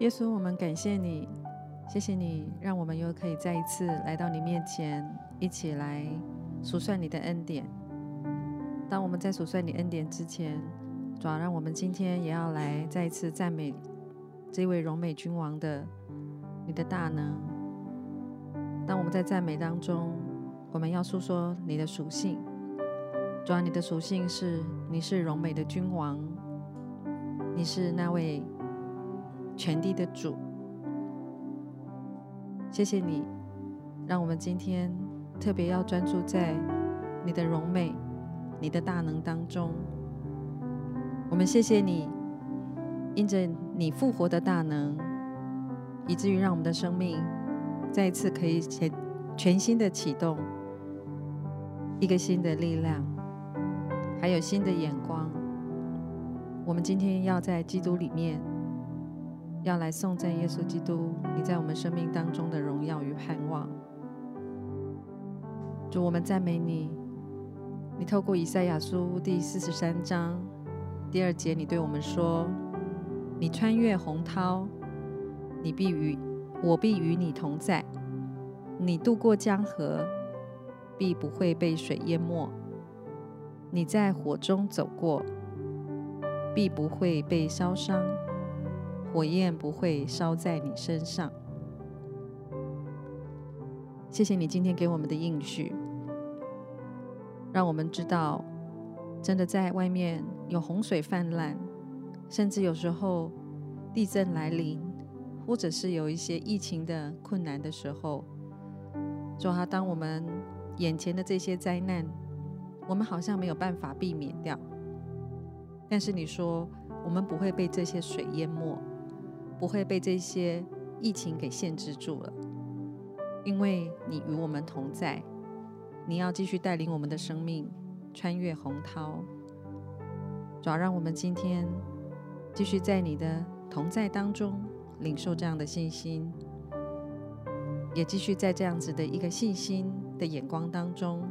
耶稣，我们感谢你，谢谢你让我们又可以再一次来到你面前，一起来数算你的恩典。当我们在数算你恩典之前，主要让我们今天也要来再一次赞美这位荣美君王的你的大能。当我们在赞美当中，我们要诉说你的属性。主要你的属性是你是荣美的君王，你是那位全地的主，谢谢你，让我们今天特别要专注在你的荣美，你的大能当中。我们谢谢你，因着你复活的大能，以至于让我们的生命再一次可以全全新的启动。一个新的力量，还有新的眼光。我们今天要在基督里面。要来颂赞耶稣基督，你在我们生命当中的荣耀与盼望。主，我们赞美你，你透过以赛亚书第四十三章第二节，你对我们说：“你穿越洪涛，你必与我必与你同在；你渡过江河，必不会被水淹没；你在火中走过，必不会被烧伤。”火焰不会烧在你身上。谢谢你今天给我们的应许，让我们知道真的在外面有洪水泛滥，甚至有时候地震来临，或者是有一些疫情的困难的时候。说啊，当我们眼前的这些灾难，我们好像没有办法避免掉。但是你说我们不会被这些水淹没。不会被这些疫情给限制住了，因为你与我们同在，你要继续带领我们的生命穿越洪涛，主要让我们今天继续在你的同在当中领受这样的信心。也继续在这样子的一个信心的眼光当中，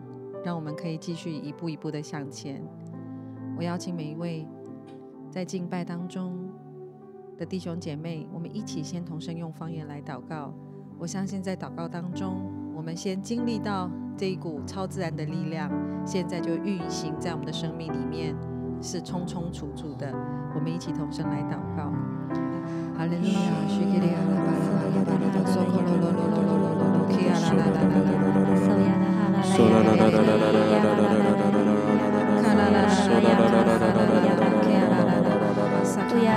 让我们可以继续一步一步的向前。我邀请每一位在敬拜当中。的弟兄姐妹，我们一起先同声用方言来祷告。我相信在祷告当中，我们先经历到这一股超自然的力量，现在就运行在我们的生命里面，是充充足足的。我们一起同声来祷告。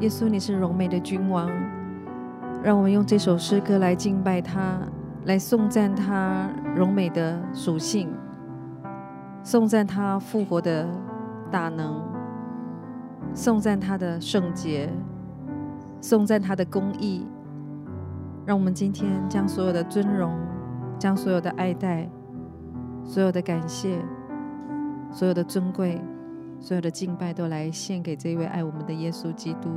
耶稣，你是荣美的君王，让我们用这首诗歌来敬拜他。来颂赞他荣美的属性，颂赞他复活的大能，颂赞他的圣洁，颂赞他的公益。让我们今天将所有的尊荣，将所有的爱戴，所有的感谢，所有的尊贵，所有的敬拜，都来献给这位爱我们的耶稣基督。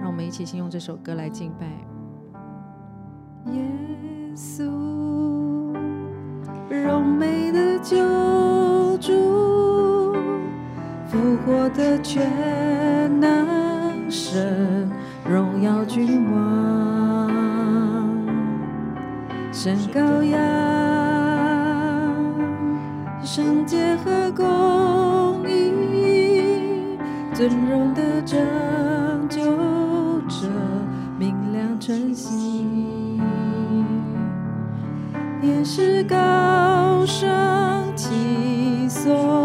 让我们一起先用这首歌来敬拜。耶。素，柔美的救主，复活的全能神，荣耀君王，神羔羊，圣洁和公义，尊荣的拯救者，明亮晨曦。是高声起诵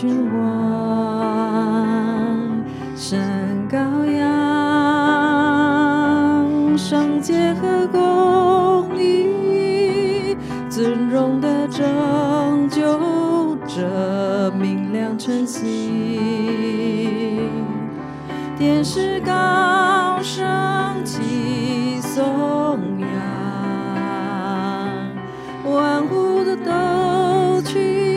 君王，神羔羊，圣洁和公义，尊荣的拯救者，明亮晨曦。天使高声起颂扬，万物的都去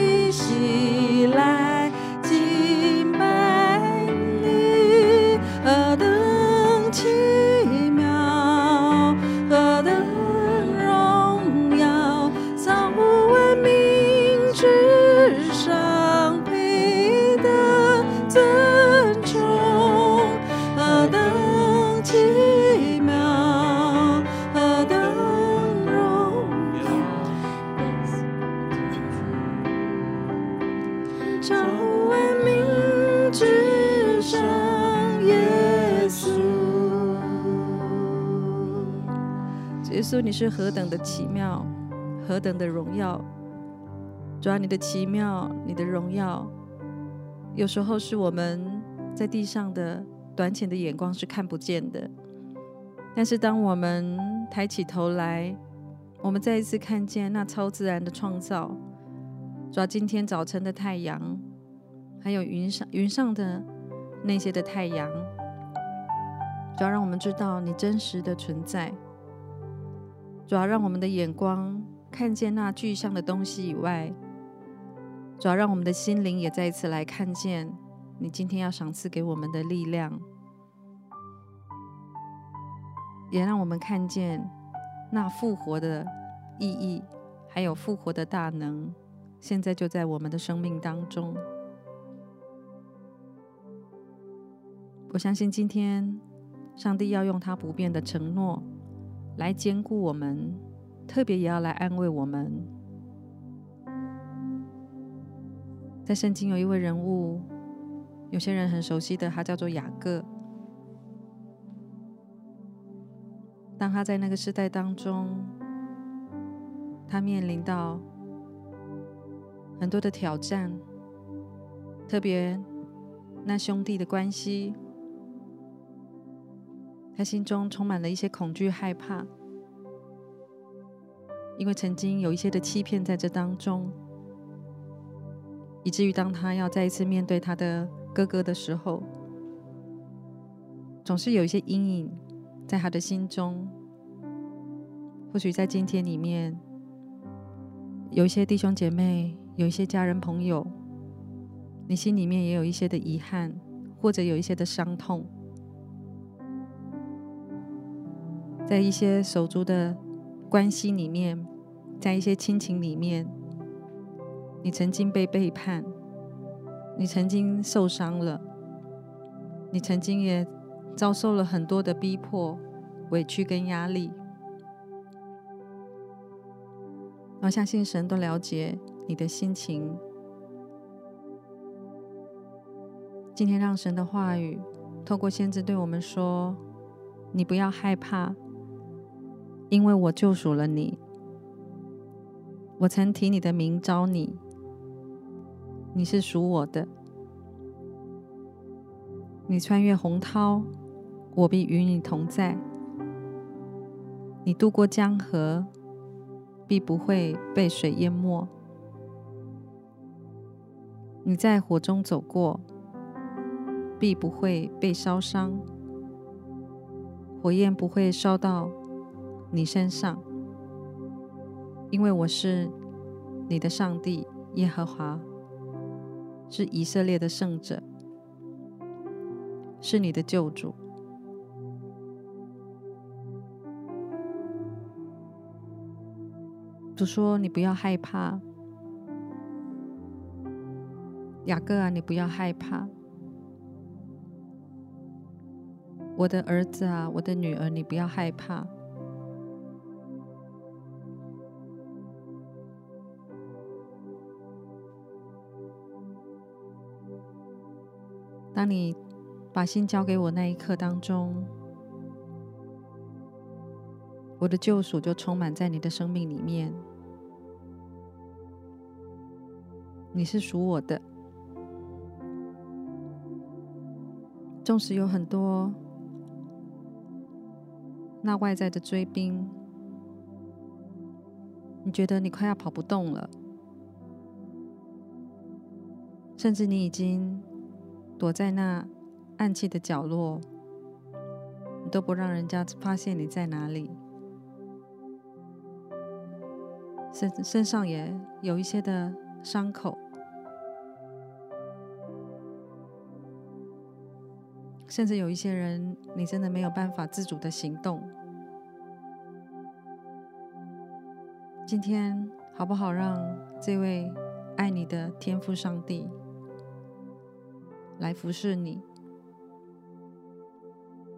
是何等的奇妙，何等的荣耀！主啊，你的奇妙，你的荣耀，有时候是我们在地上的。短浅的眼光是看不见的，但是当我们抬起头来，我们再一次看见那超自然的创造，主啊，今天早晨的太阳，还有云上云上的那些的太阳，主要让我们知道你真实的存在，主要让我们的眼光看见那具象的东西以外，主要让我们的心灵也再一次来看见。你今天要赏赐给我们的力量，也让我们看见那复活的意义，还有复活的大能，现在就在我们的生命当中。我相信今天上帝要用他不变的承诺来坚固我们，特别也要来安慰我们。在圣经有一位人物。有些人很熟悉的，他叫做雅各。当他在那个时代当中，他面临到很多的挑战，特别那兄弟的关系，他心中充满了一些恐惧、害怕，因为曾经有一些的欺骗在这当中，以至于当他要再一次面对他的。哥哥的时候，总是有一些阴影在他的心中。或许在今天里面，有一些弟兄姐妹，有一些家人朋友，你心里面也有一些的遗憾，或者有一些的伤痛，在一些手足的关系里面，在一些亲情里面，你曾经被背叛。你曾经受伤了，你曾经也遭受了很多的逼迫、委屈跟压力。我相信神都了解你的心情，今天让神的话语透过先知对我们说：“你不要害怕，因为我救赎了你。我曾提你的名招你，你是属我的。你穿越洪涛，我必与你同在。你渡过江河，必不会被水淹没。你在火中走过。”必不会被烧伤，火焰不会烧到你身上，因为我是你的上帝耶和华，是以色列的圣者，是你的救主。主说：“你不要害怕，雅各啊，你不要害怕。”我的儿子啊，我的女儿，你不要害怕。当你把心交给我那一刻当中，我的救赎就充满在你的生命里面。你是属我的，纵使有很多。那外在的追兵，你觉得你快要跑不动了，甚至你已经躲在那暗器的角落，你都不让人家发现你在哪里，身身上也有一些的伤口。甚至有一些人，你真的没有办法自主的行动。今天好不好让这位爱你的天父上帝来服侍你？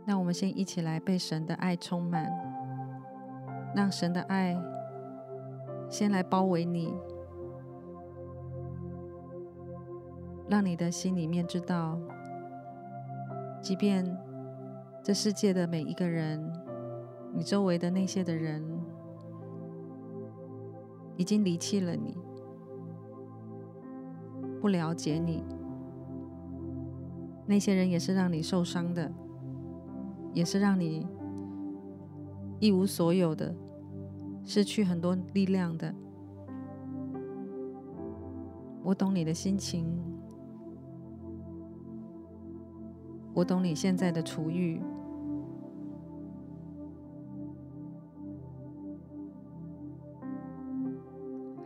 那我们先一起来被神的爱充满，让神的爱先来包围你，让你的心里面知道。即便这世界的每一个人，你周围的那些的人，已经离弃了你，不了解你，那些人也是让你受伤的，也是让你一无所有的，失去很多力量的。我懂你的心情。我懂你现在的处遇，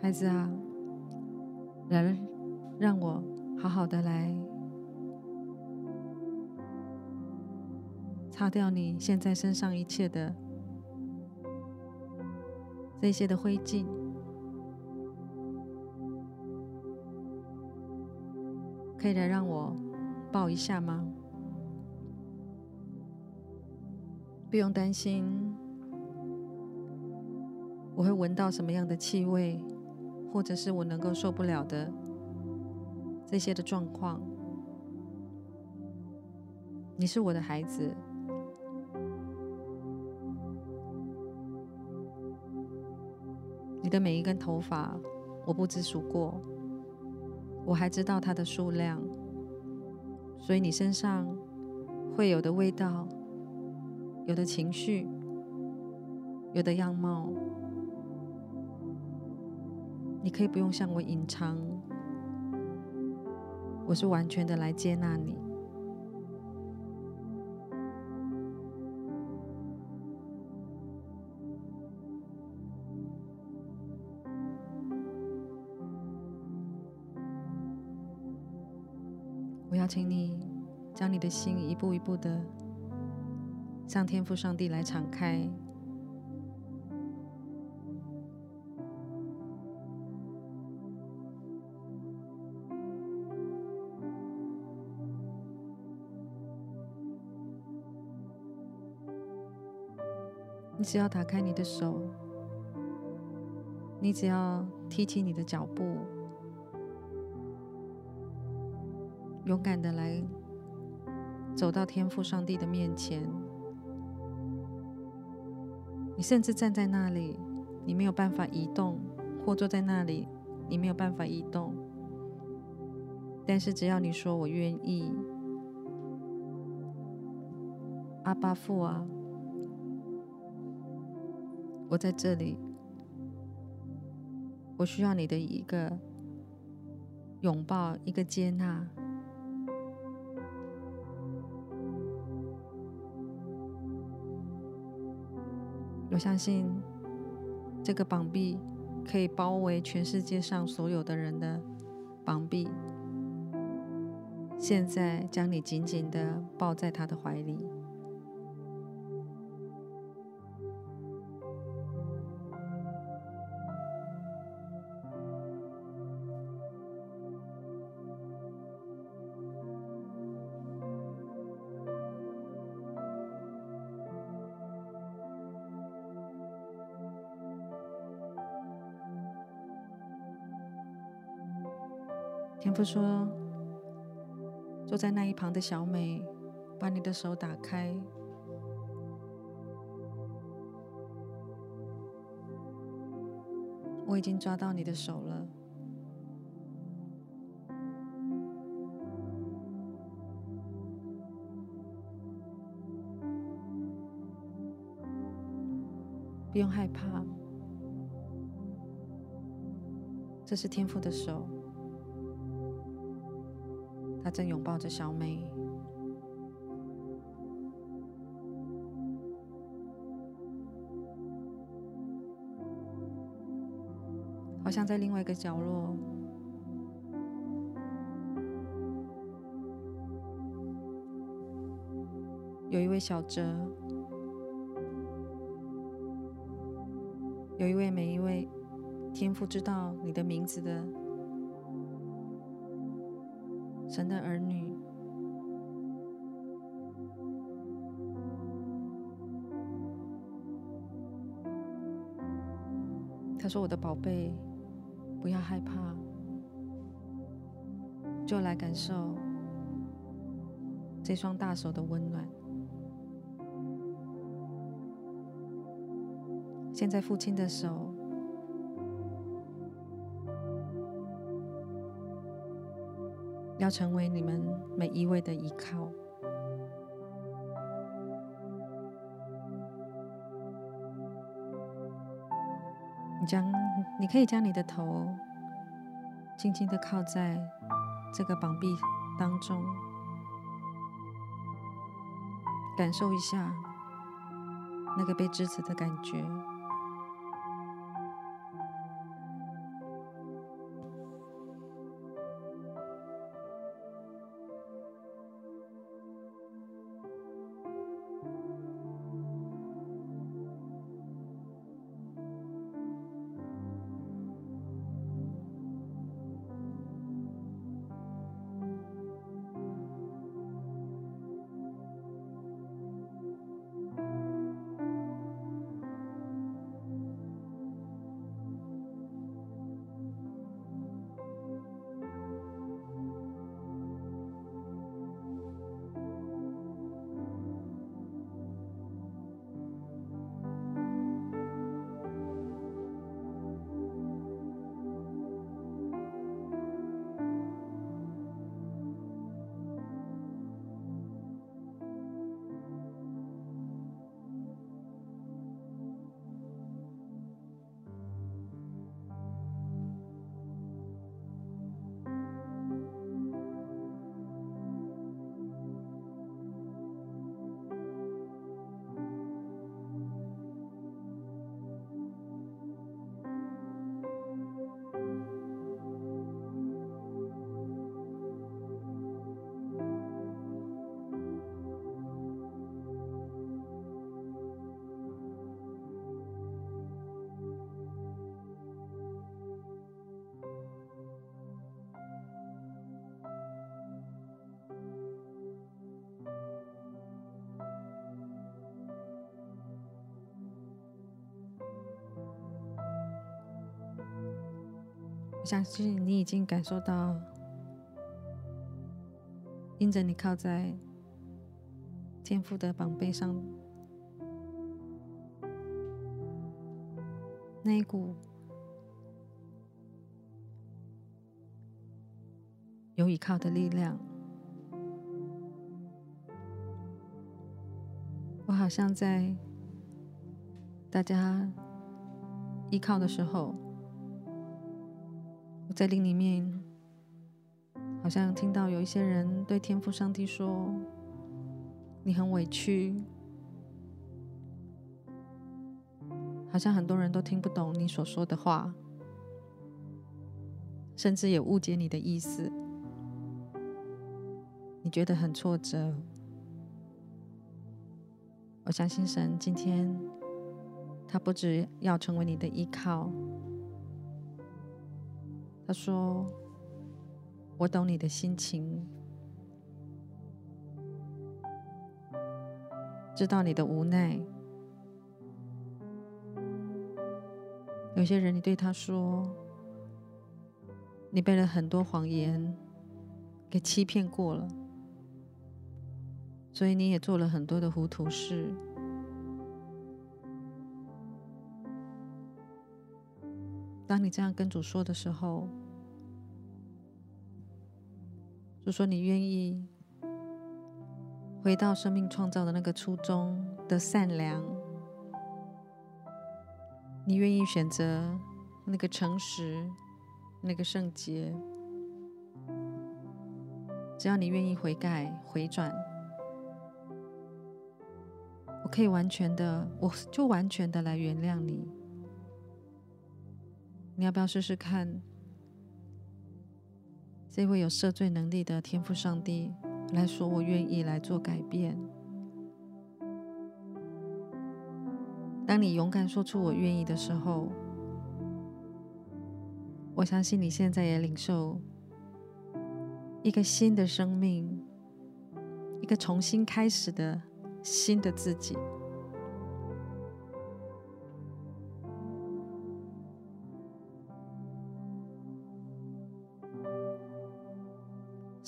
孩子啊，来，让我好好的来擦掉你现在身上一切的这些的灰烬，可以来让我抱一下吗？不用担心，我会闻到什么样的气味，或者是我能够受不了的这些的状况。你是我的孩子，你的每一根头发我不只数过，我还知道它的数量，所以你身上会有的味道。有的情绪，有的样貌，你可以不用向我隐藏，我是完全的来接纳你。请你，将你的心一步一步的。向天父上帝来敞开，你只要打开你的手，你只要提起你的脚步，勇敢的来。走到天父上帝的面前。你甚至站在那里，你没有办法移动；或坐在那里，你没有办法移动。但是只要你说“我愿意”，阿爸父啊，我在这里，我需要你的一个拥抱，一个接纳。我相信这个膀臂可以包围全世界上所有的人的膀臂。现在将你紧紧的抱在他的怀里。父说：“坐在那一旁的小美，把你的手打开。我已经抓到你的手了，不用害怕，这是天父的手。”他正拥抱着小美，好像在另外一个角落，有一位小哲，有一位每一位天父知道你的名字的。神的儿女，他说：“我的宝贝，不要害怕，就来感受这双大手的温暖。现在，父亲的手。”要成为你们每一位的依靠。你将，你可以将你的头轻轻的靠在这个膀臂当中，感受一下那个被支持的感觉。相信你已经感受到，因着你靠在天父的膀背上那一股有依靠的力量。我好像在大家依靠的时候，我在灵里面，好像听到有一些人对天父上帝说：“你很委屈。”好像很多人都听不懂你所说的话，甚至也误解你的意思，你觉得很挫折。我相信神今天，他不只要成为你的依靠。他说：“我懂你的心情，知道你的无奈。有些人，你对他说，你被了很多谎言给欺骗过了。”所以你也做了很多的糊涂事。当你这样跟主说的时候，就说你愿意回到生命创造的那个初衷的善良，你愿意选择那个诚实、那个圣洁，只要你愿意悔改、回转。我可以完全的，我就完全的来原谅你。你要不要试试看？这位有赦罪能力的天父上帝来说，我愿意来做改变。当你勇敢说出“我愿意”的时候，我相信你现在也领受一个新的生命，一个重新开始的。新的自己，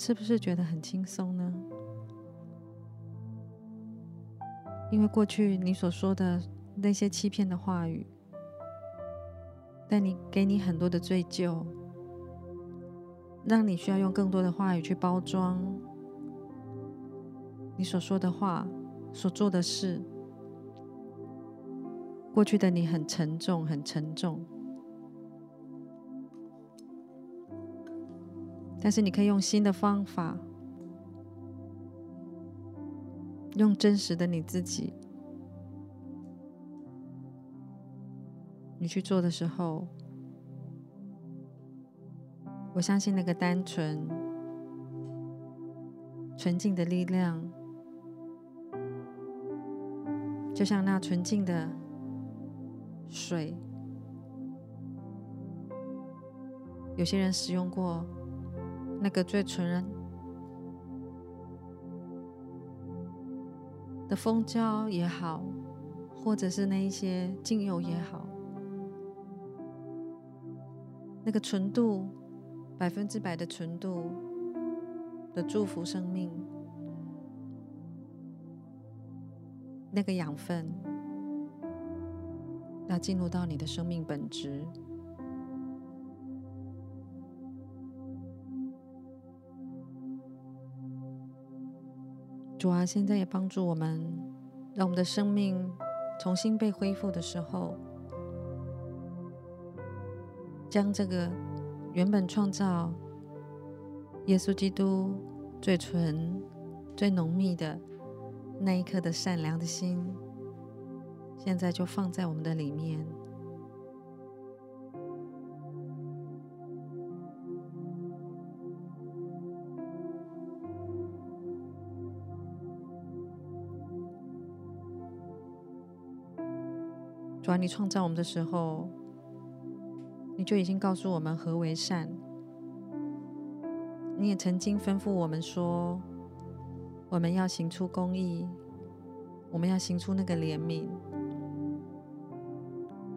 是不是觉得很轻松呢？因为过去你所说的那些欺骗的话语，但你给你很多的罪疚，让你需要用更多的话语去包装你所说的话。所做的事，过去的你很沉重，很沉重。但是你可以用新的方法，用真实的你自己，你去做的时候，我相信那个单纯、纯净的力量。就像那纯净的水，有些人使用过那个最纯的蜂胶也好，或者是那一些精油也好，那个纯度百分之百的纯度的祝福生命。那个养分要进入到你的生命本质。主啊，现在也帮助我们，让我们的生命重新被恢复的时候，将这个原本创造耶稣基督最纯、最浓密的。那一刻的善良的心，现在就放在我们的里面。主啊，你创造我们的时候，你就已经告诉我们何为善。你也曾经吩咐我们说。我们要行出公义，我们要行出那个怜悯，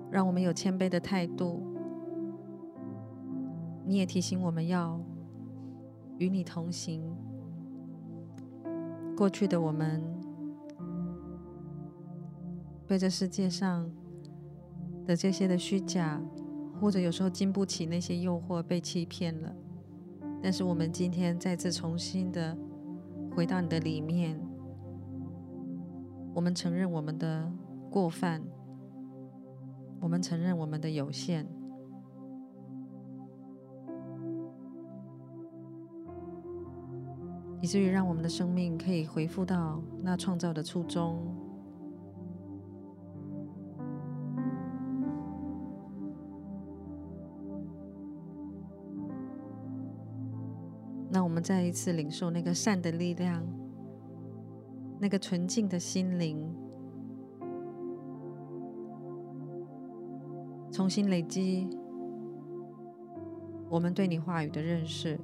让我们有谦卑的态度。你也提醒我们要与你同行。过去的我们被这世界上的这些的虚假，或者有时候经不起那些诱惑，被欺骗了。但是我们今天再次重新的回到你的里面，我们承认我们的过犯，我们承认我们的有限。以至于让我们的生命可以恢复到那创造的初衷。我们再一次领受那个善的力量，那个纯净的心灵，重新累积我们对你话语的认识。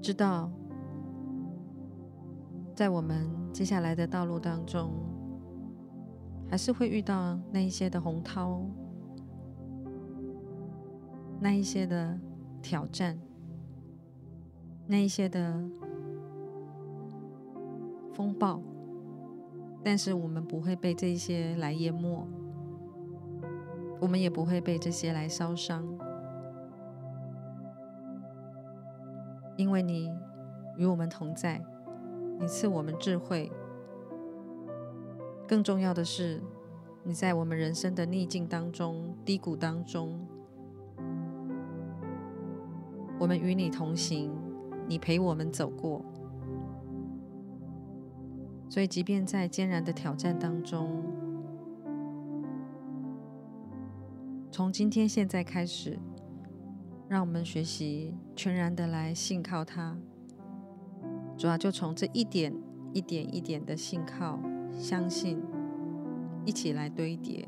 知道，在我们接下来的道路当中，还是会遇到那一些的洪涛，那一些的挑战，那一些的风暴，但是我们不会被这些来淹没，我们也不会被这些来烧伤。因为你与我们同在，你赐我们智慧。更重要的是，你在我们人生的逆境当中、低谷当中，我们与你同行，你陪我们走过。所以，即便在艰难的挑战当中，从今天现在开始。让我们学习全然的来信靠他，主要就从这一点一点一点的信靠、相信，一起来堆叠，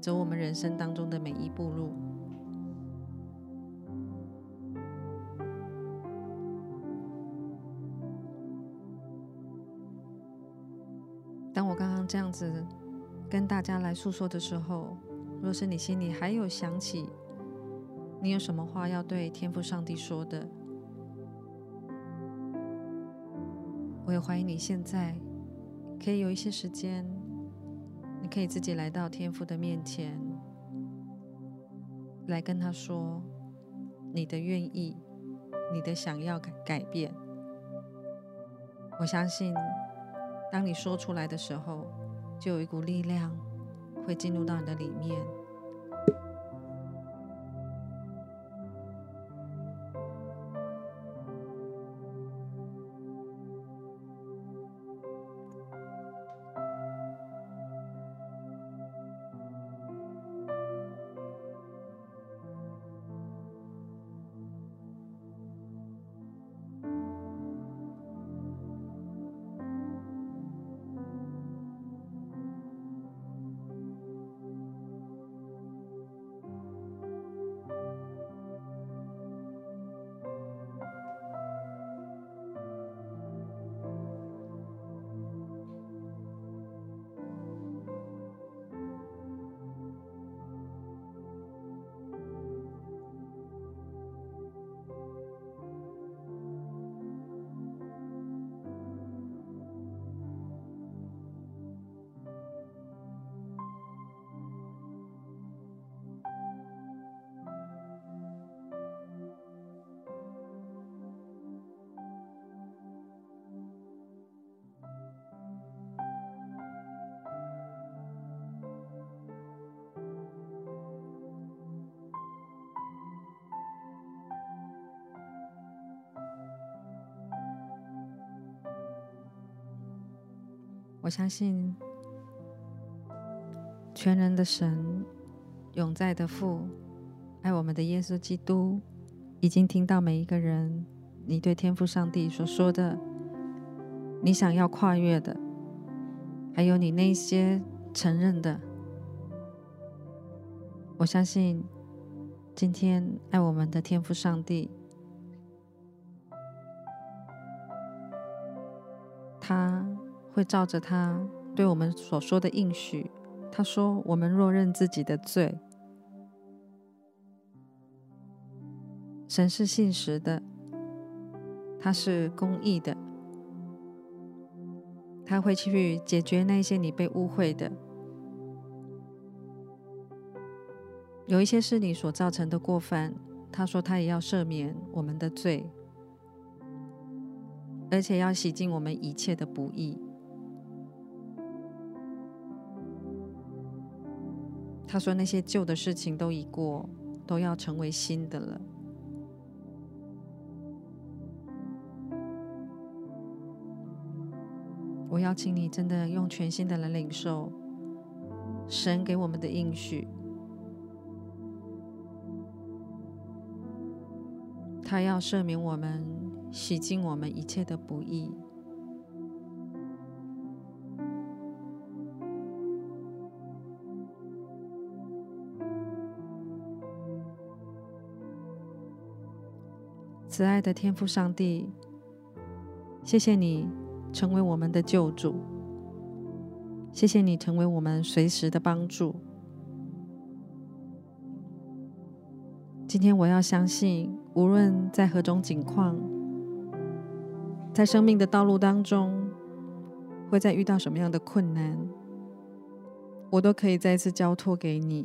走我们人生当中的每一步路。这样子跟大家来诉说的时候，若是你心里还有想起，你有什么话要对天父上帝说的？我也怀疑你现在可以有一些时间，你可以自己来到天父的面前，来跟他说你的愿意，你的想要改改变。我相信，当你说出来的时候，就有一股力量会进入到你的里面。我相信全能的神、永在的父、爱我们的耶稣基督，已经听到每一个人你对天父上帝所说的，你想要跨越的，还有你那些承认的。我相信今天爱我们的天父上帝，他。会照着他对我们所说的应许，他说：“我们若认自己的罪，神是信实的，他是公义的，他会去解决那些你被误会的。有一些是你所造成的过犯，他说他也要赦免我们的罪，而且要洗净我们一切的不义。他说那些旧的事情都已过，都要成为新的了。我邀请你，真的用全新的来领受神给我们的应许。他要赦免我们，洗净我们一切的不义。慈爱的天父上帝，谢谢你成为我们的救主，谢谢你成为我们随时的帮助。今天我要相信，无论在何种境况，在生命的道路当中，会在遇到什么样的困难，我都可以再次交托给你，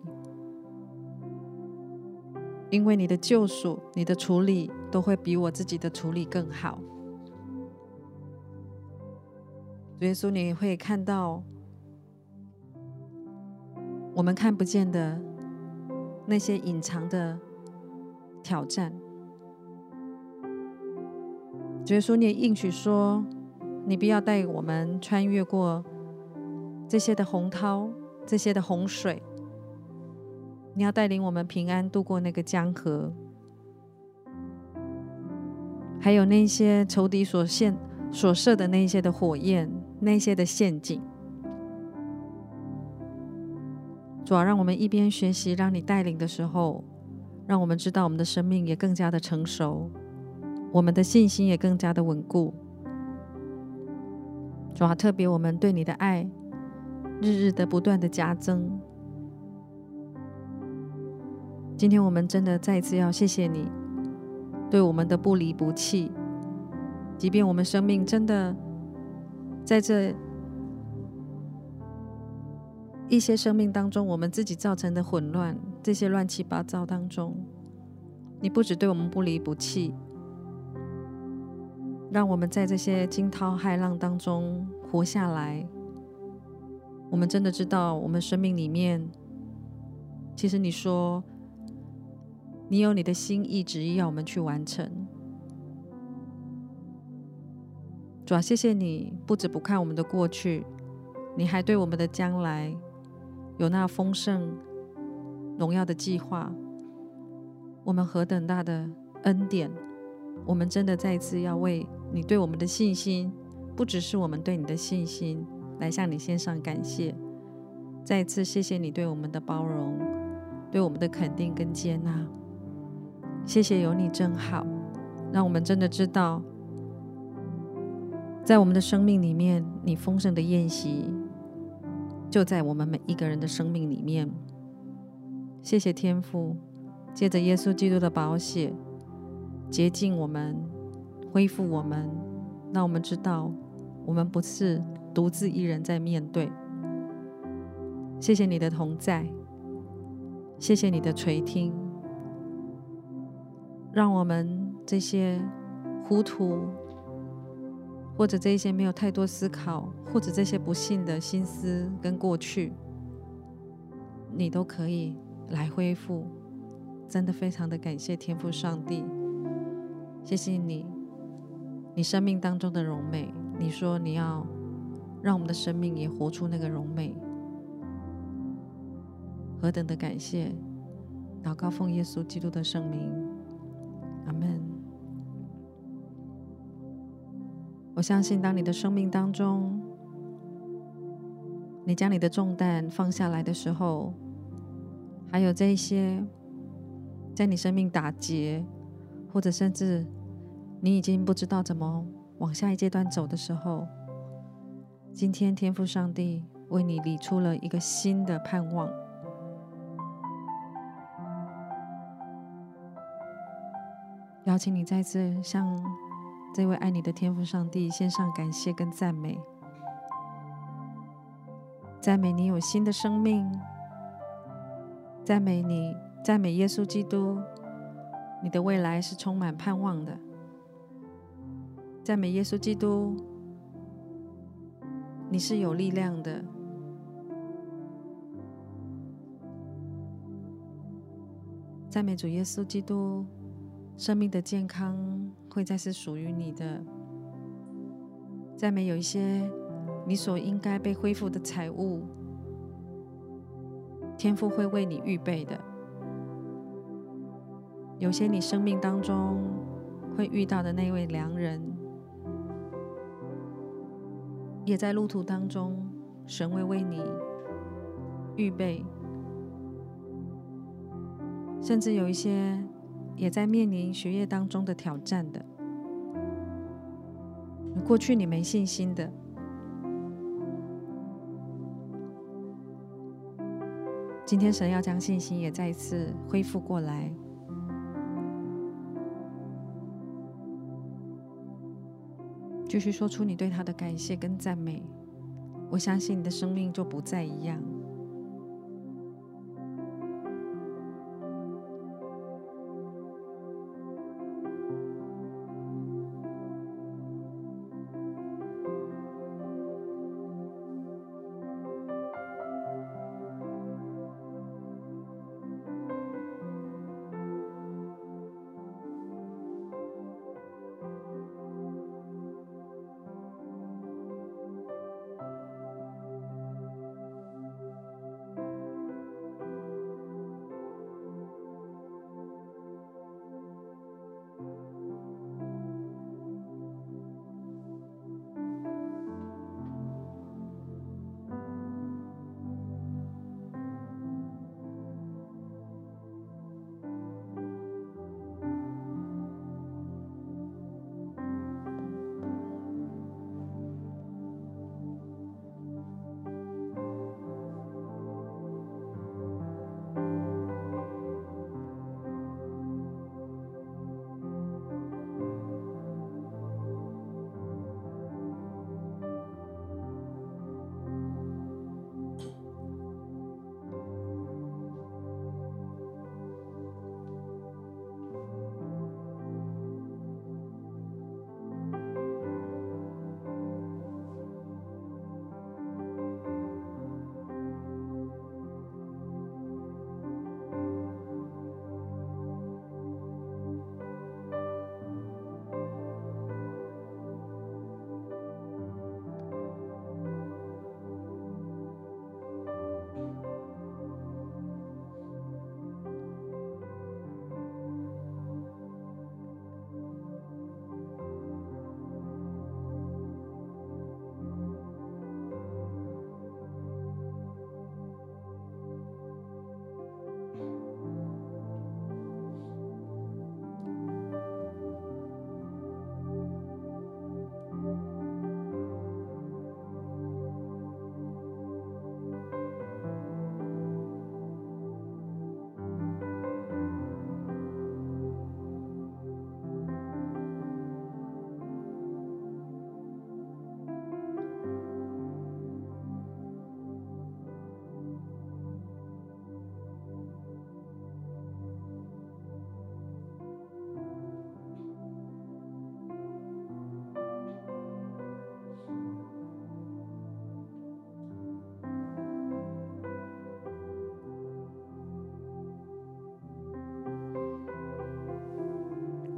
因为你的救赎、你的处理都会比我自己的处理更好。主耶稣，你会看到我们看不见的那些隐藏的。挑战，主耶稣，你也应许说，你不要带我们穿越过这些的洪涛，这些的洪水，你要带领我们平安度过那个江河，还有那些仇敌所现所设的那些的火焰，那些的陷阱，主要让我们一边学习，让你带领的时候。让我们知道，我们的生命也更加的成熟，我们的信心也更加的稳固。主啊，特别我们对你的爱，日日的不断的加增。今天我们真的再一次要谢谢你，对我们的不离不弃，即便我们生命真的在这。一些生命当中，我们自己造成的混乱，这些乱七八糟当中，你不止对我们不离不弃，让我们在这些惊涛骇浪当中活下来。我们真的知道，我们生命里面，其实你说，你有你的心意旨意要我们去完成。主啊，谢谢你，不止不看我们的过去，你还对我们的将来。有那丰盛荣耀的计划，我们何等大的恩典！我们真的再一次要为你对我们的信心，不只是我们对你的信心，来向你献上感谢。再一次谢谢你对我们的包容，对我们的肯定跟接纳。谢谢有你真好，让我们真的知道，在我们的生命里面，你丰盛的宴席。就在我们每一个人的生命里面，谢谢天父，借着耶稣基督的宝血洁净我们，恢复我们，让我们知道我们不是独自一人在面对。谢谢你的同在，谢谢你的垂听，让我们这些糊涂。或者这一些没有太多思考，或者这些不幸的心思跟过去，你都可以来恢复。真的非常的感谢天父上帝，谢谢你，你生命当中的荣美。你说你要让我们的生命也活出那个荣美，何等的感谢！祷告奉耶稣基督的圣名，阿门。我相信，当你的生命当中，你将你的重担放下来的时候，还有这一些在你生命打结，或者甚至你已经不知道怎么往下一阶段走的时候，今天天父上帝为你理出了一个新的盼望，邀请你再次向。这位爱你的天父上帝，献上感谢跟赞美，赞美你有新的生命，赞美你，赞美耶稣基督，你的未来是充满盼望的。赞美耶稣基督，你是有力量的。赞美主耶稣基督，生命的健康会再次属于你的。再没有一些你所应该被恢复的财物，天父会为你预备的。有些你生命当中会遇到的那位良人，也在路途当中，神会为你预备。甚至有一些也在面临学业当中的挑战的，过去你没信心的，今天神要将信心也再一次恢复过来，继续说出你对他的感谢跟赞美，我相信你的生命就不再一样。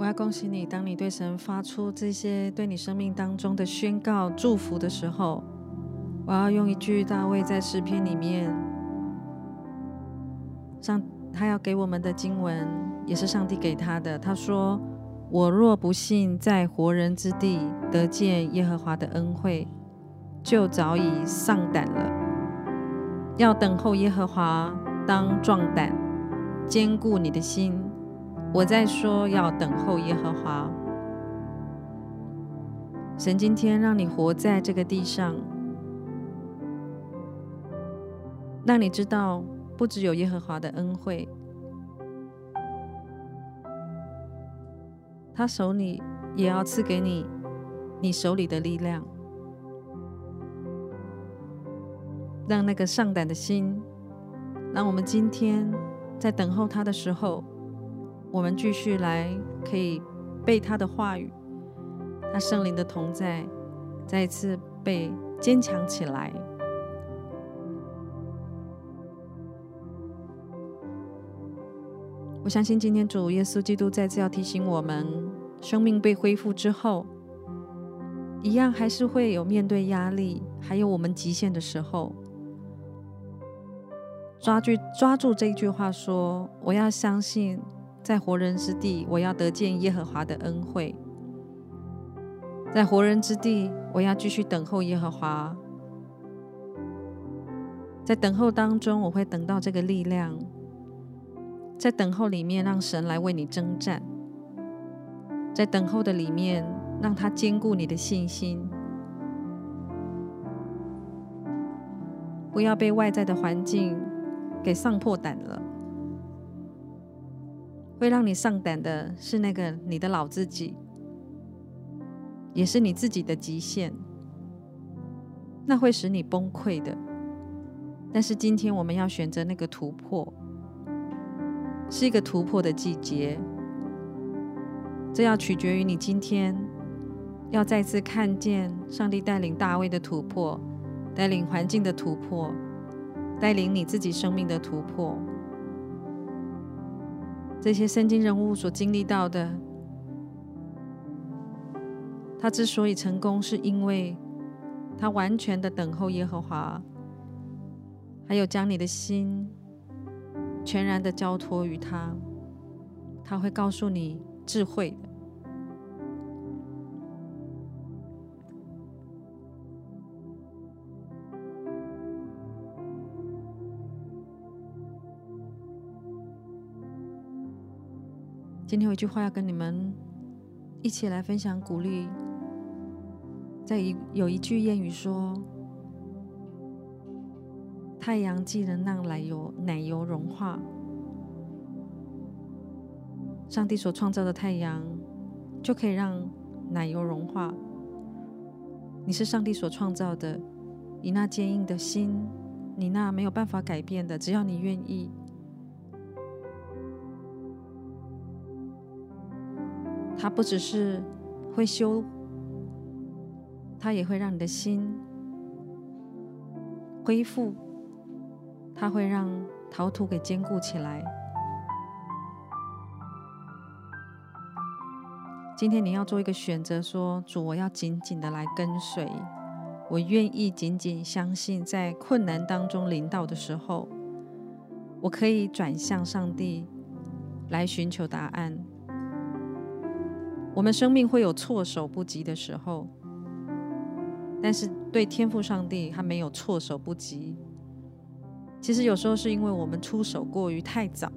我要恭喜你，当你对神发出这些对你生命当中的宣告、祝福的时候，我要用一句大卫在诗篇里面上他要给我们的经文，也是上帝给他的。他说：“我若不信在活人之地得见耶和华的恩惠，就早已丧胆了。要等候耶和华，当壮胆，坚固你的心。”我在说，要等候耶和华。神今天让你活在这个地上，让你知道，不只有耶和华的恩惠，他手里也要赐给你你手里的力量。让那个上胆的心，让我们今天在等候他的时候，我们继续来可以被他的话语、他圣灵的同在，再一次被坚强起来。我相信今天主耶稣基督再次要提醒我们，生命被恢复之后，一样还是会有面对压力，还有我们极限的时候。抓住抓住这一句话说：“我要相信，在活人之地，我要得见耶和华的恩惠。在活人之地，我要继续等候耶和华。在等候当中，我会等到这个力量。”在等候里面，让神来为你征战；在等候的里面，让他坚固你的信心。不要被外在的环境给丧破胆了。会让你上胆的是那个你的老自己，也是你自己的极限，那会使你崩溃的。但是今天我们要选择那个突破。是一个突破的季节，这要取决于你今天要再次看见上帝带领大卫的突破，带领环境的突破，带领你自己生命的突破。这些圣经人物所经历到的，他之所以成功，是因为他完全的等候耶和华，还有将你的心。全然的交托于他，他会告诉你智慧。今天有一句话要跟你们一起来分享鼓励，在一有一句谚语说。太阳既能让奶油奶油融化，上帝所创造的太阳就可以让奶油融化。你是上帝所创造的，你那坚硬的心，你那没有办法改变的，只要你愿意，它不只是会修，它也会让你的心恢复。它会让陶土给坚固起来。今天你要做一个选择，说：“主，我要紧紧的来跟随，我愿意紧紧相信，在困难当中临到的时候，我可以转向上帝来寻求答案。”我们生命会有措手不及的时候，但是对天赋上帝，他没有措手不及。其实有时候是因为我们出手过于太早，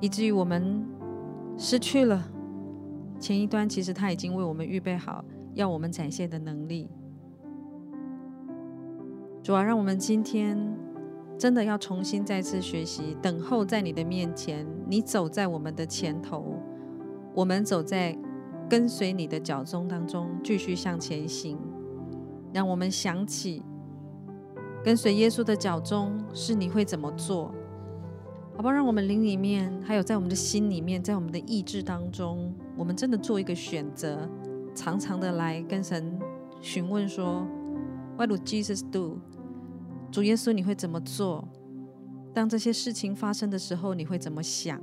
以至于我们失去了前一端。其实他已经为我们预备好要我们展现的能力。主啊，让我们今天真的要重新再次学习，等候在你的面前，你走在我们的前头，我们走在跟随你的脚踪当中，继续向前行。让我们想起。跟随耶稣的脚踪是你会怎么做？好吧，让我们灵里面，还有在我们的心里面，在我们的意志当中，我们真的做一个选择，常常的来跟神询问说：“What do Jesus do？主耶稣，你会怎么做？当这些事情发生的时候，你会怎么想？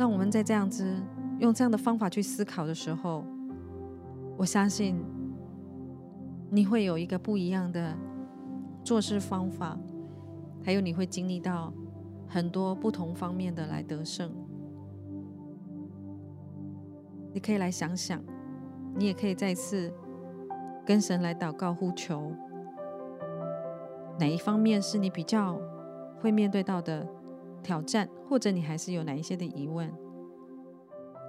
让我们在这样子用这样的方法去思考的时候，我相信。你会有一个不一样的做事方法，还有你会经历到很多不同方面的来得胜。你可以来想想，你也可以再次跟神来祷告呼求，哪一方面是你比较会面对到的挑战，或者你还是有哪一些的疑问，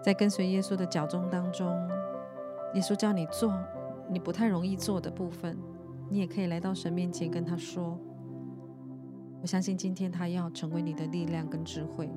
在跟随耶稣的脚踪当中，耶稣叫你做。你不太容易做的部分，你也可以来到神面前跟他说。我相信今天他要成为你的力量跟智慧。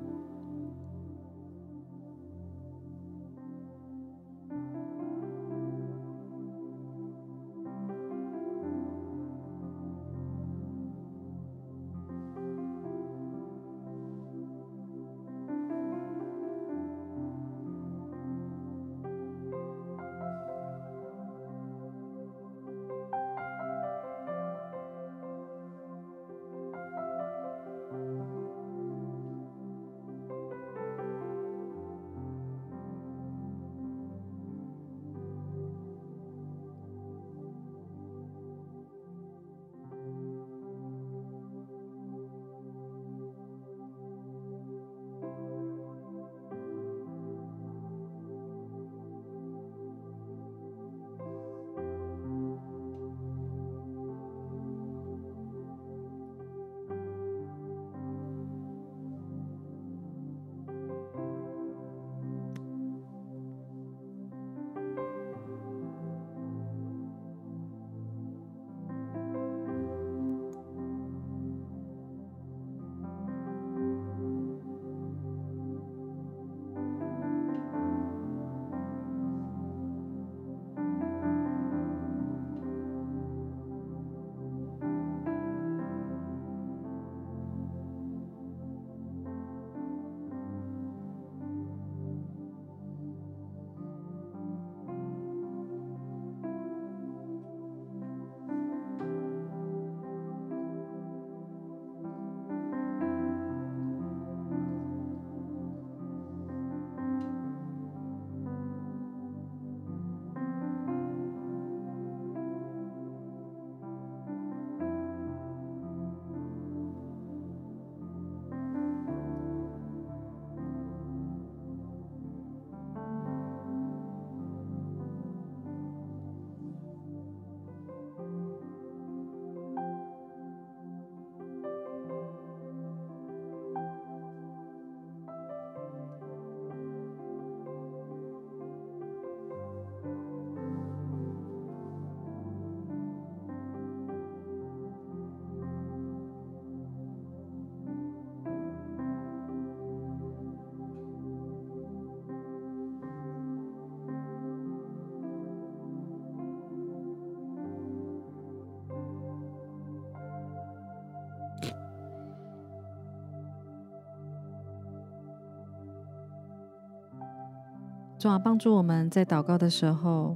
主啊，帮助我们在祷告的时候，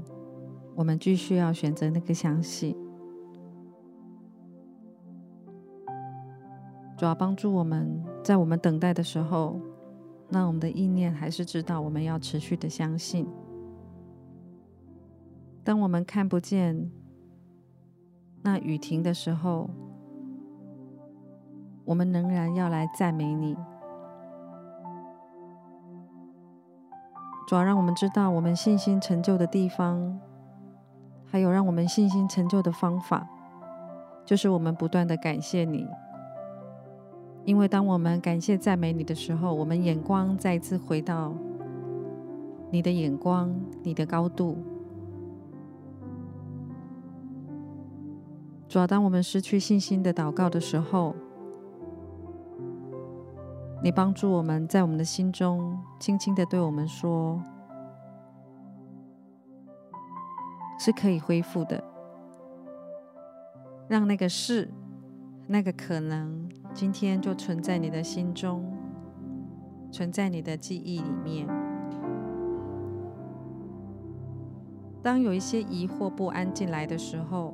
我们继续要选择那个相信。主啊，帮助我们在我们等待的时候，让我们的意念还是知道我们要持续的相信。当我们看不见那雨停的时候，我们仍然要来赞美你。主要让我们知道我们信心成就的地方，还有让我们信心成就的方法，就是我们不断的感谢你。因为当我们感谢赞美你的时候，我们眼光再一次回到你的眼光、你的高度。主要当我们失去信心的祷告的时候，你帮助我们在我们的心中轻轻的对我们说，是可以恢复的，让那个是，那个可能，今天就存在你的心中，存在你的记忆里面。当有一些疑惑不安进来的时候，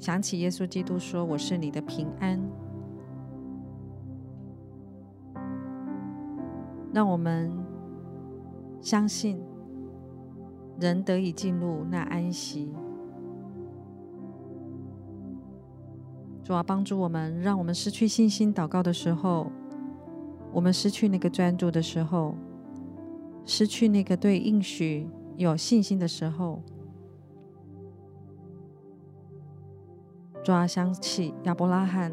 想起耶稣基督说：“我是你的平安。”让我们相信，人得以进入那安息。主啊，帮助我们，让我们失去信心祷告的时候，我们失去那个专注的时候，失去那个对应许有信心的时候。主啊，想起亚伯拉罕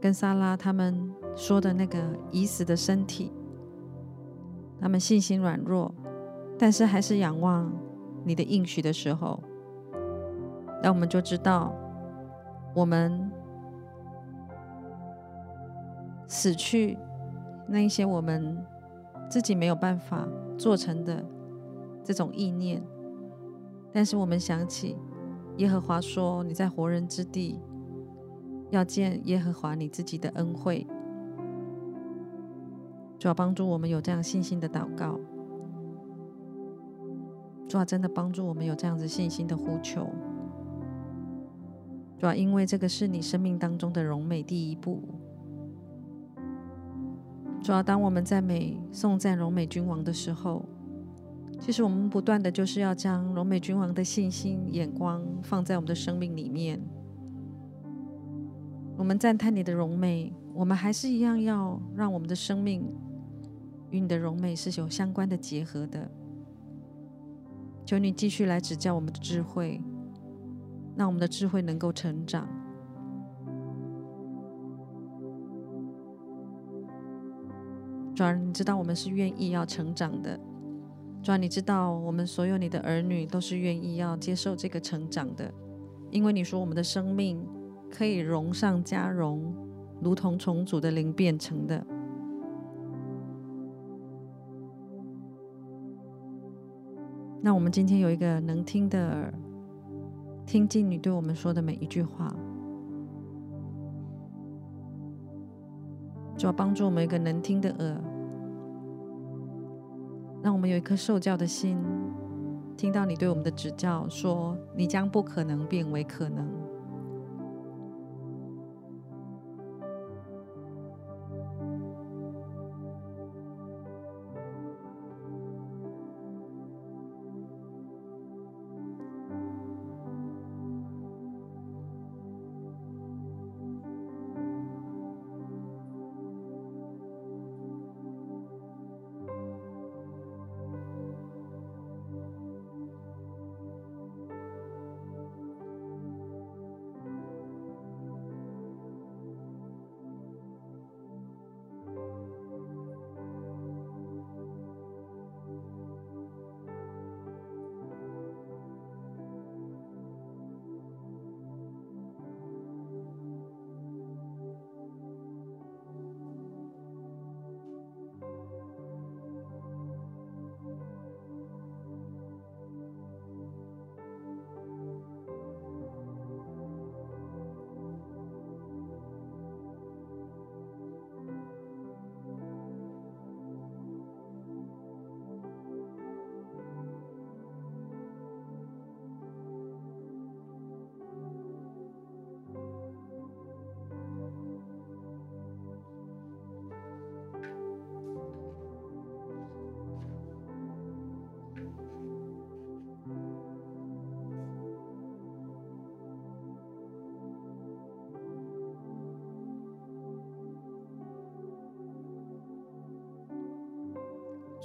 跟撒拉他们说的那个已死的身体。他们信心软弱，但是还是仰望你的应许的时候，那我们就知道，我们死去那一些我们自己没有办法做成的这种意念，但是我们想起耶和华说：“你在活人之地要见耶和华你自己的恩惠。”主要帮助我们有这样信心的祷告，主要真的帮助我们有这样子信心的呼求。主要因为这个是你生命当中的荣美第一步。主要当我们赞美颂赞荣美君王的时候，其实我们不断的就是要将荣美君王的信心眼光放在我们的生命里面。我们赞叹你的荣美，我们还是一样要让我们的生命。与你的荣美是有相关的结合的，求你继续来指教我们的智慧，让我们的智慧能够成长。主啊，你知道我们是愿意要成长的，主啊，你知道我们所有你的儿女都是愿意要接受这个成长的，因为你说我们的生命可以荣上加荣，如同重组的灵变成的。那我们今天有一个能听的耳，听进你对我们说的每一句话，主要帮助我们一个能听的耳，让我们有一颗受教的心，听到你对我们的指教，说你将不可能变为可能。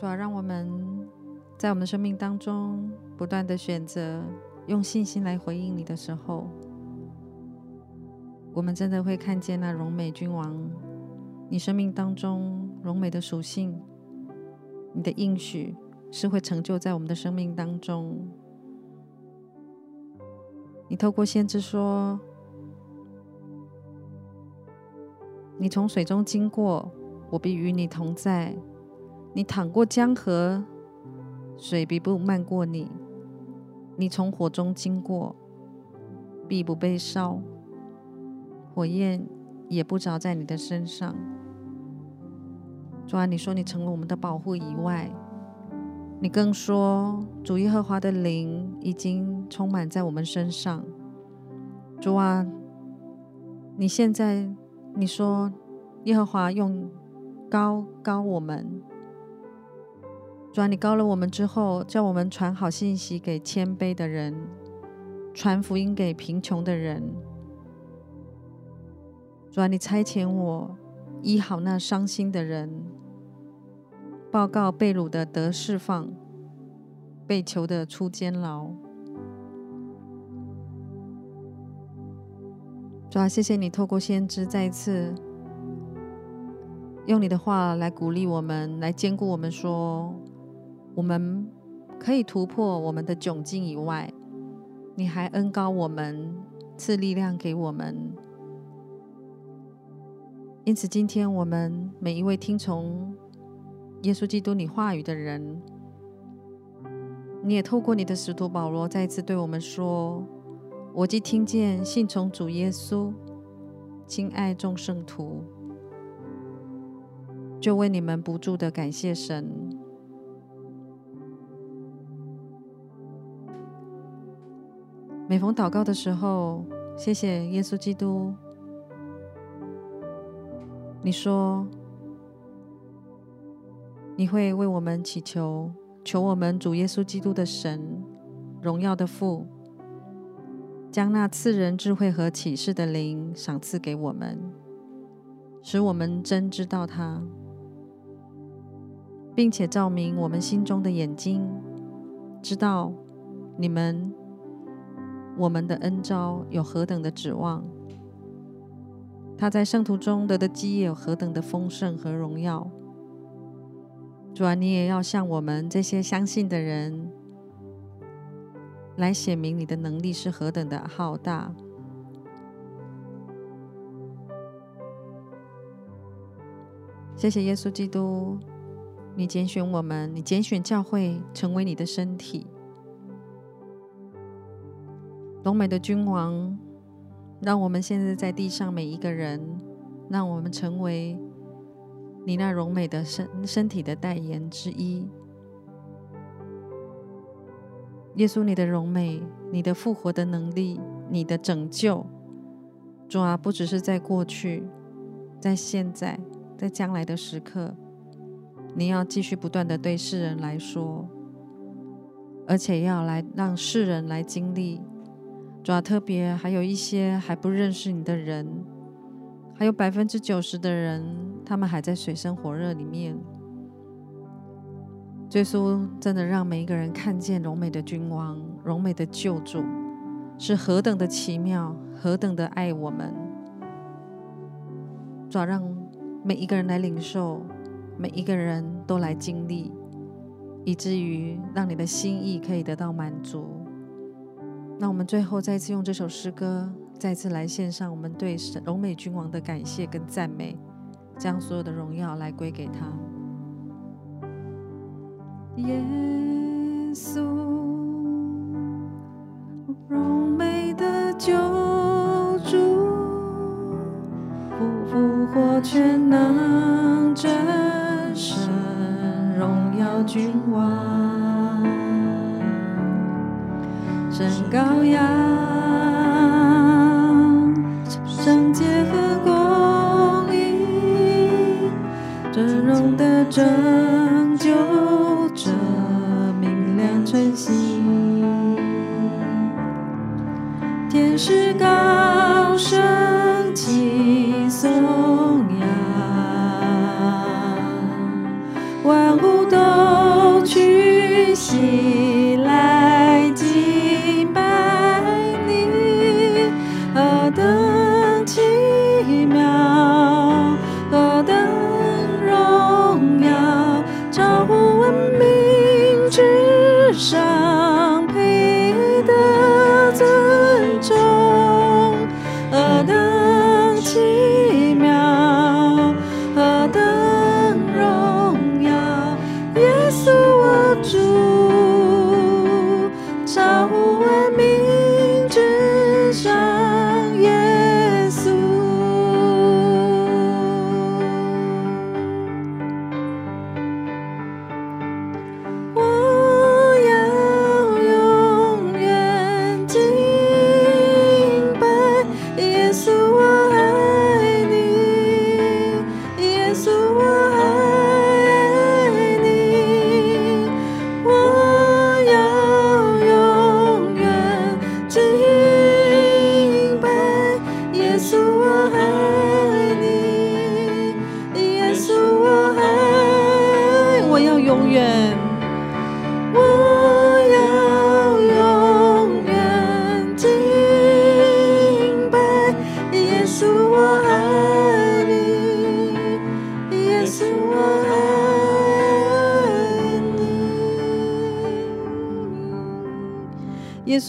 主要让我们在我们的生命当中不断的选择用信心来回应你的时候，我们真的会看见那荣美君王，你生命当中荣美的属性，你的应许是会成就在我们的生命当中。你透过先知说，你从水中经过，我必与你同在；你淌过江河，水必不漫过你；你从火中经过，必不被烧，火焰也不着在你的身上。主啊，你说你成了我们的保护以外。你更说，主耶和华的灵已经充满在我们身上。主啊，你现在你说，耶和华用膏膏我们。主啊，你膏了我们之后，叫我们传好信息给谦卑的人，传福音给贫穷的人。主啊，你差遣我医好那伤心的人。报告被掳的得释放，被囚的出监牢。主啊，谢谢你透过先知再一次用你的话来鼓励我们，来坚固我们说，说我们可以突破我们的窘境以外，你还恩高我们，赐力量给我们。因此，今天我们每一位听从。耶稣基督，你话语的人，你也透过你的使徒保罗再一次对我们说：“我既听见信从主耶稣，亲爱众圣徒，就为你们不住的感谢神。”每逢祷告的时候，谢谢耶稣基督，你说。你会为我们祈求，求我们主耶稣基督的神，荣耀的父，将那赐人智慧和启示的灵赏赐给我们，使我们真知道他，并且照明我们心中的眼睛，知道你们我们的恩召有何等的指望，他在圣徒中得的基业有何等的丰盛和荣耀。主啊，你也要向我们这些相信的人来显明你的能力是何等的浩大。谢谢耶稣基督，你拣选我们，你拣选教会成为你的身体。荣美的君王，让我们现在在地上每一个人，让我们成为。你那荣美的身身体的代言之一，耶稣，你的荣美，你的复活的能力，你的拯救，主啊，不只是在过去，在现在，在将来的时刻，你要继续不断的对世人来说，而且要来让世人来经历，主要，特别还有一些还不认识你的人，还有百分之九十的人。他们还在水深火热里面。耶稣真的让每一个人看见荣美的君王、荣美的救主是何等的奇妙，何等的爱我们。主要让每一个人来领受，每一个人都来经历，以至于让你的心意可以得到满足。那我们最后再次用这首诗歌，再次来献上我们对神荣美君王的感谢跟赞美。将所有的荣耀来归给他，耶稣，荣美的救主，复复活全能真神，荣耀君王，神羔羊，圣洁和公义，尊荣的拯救者，明亮晨曦。天使高声。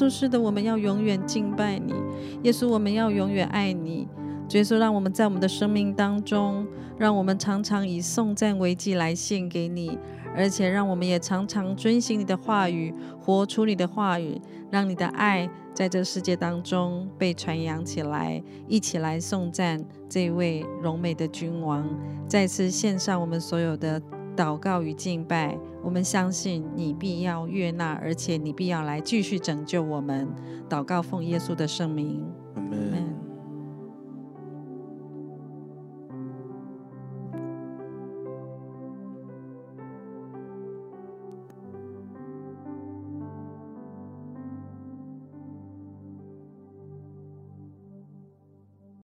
稣，是的，我们要永远敬拜你。耶稣，我们要永远爱你。耶稣，让我们在我们的生命当中，让我们常常以颂赞为祭来献给你，而且让我们也常常遵行你的话语，活出你的话语，让你的爱在这世界当中被传扬起来，一起来颂赞这位荣美的君王。再次献上我们所有的。祷告与敬拜，我们相信你必要悦纳，而且你必要来继续拯救我们。祷告奉耶稣的圣名，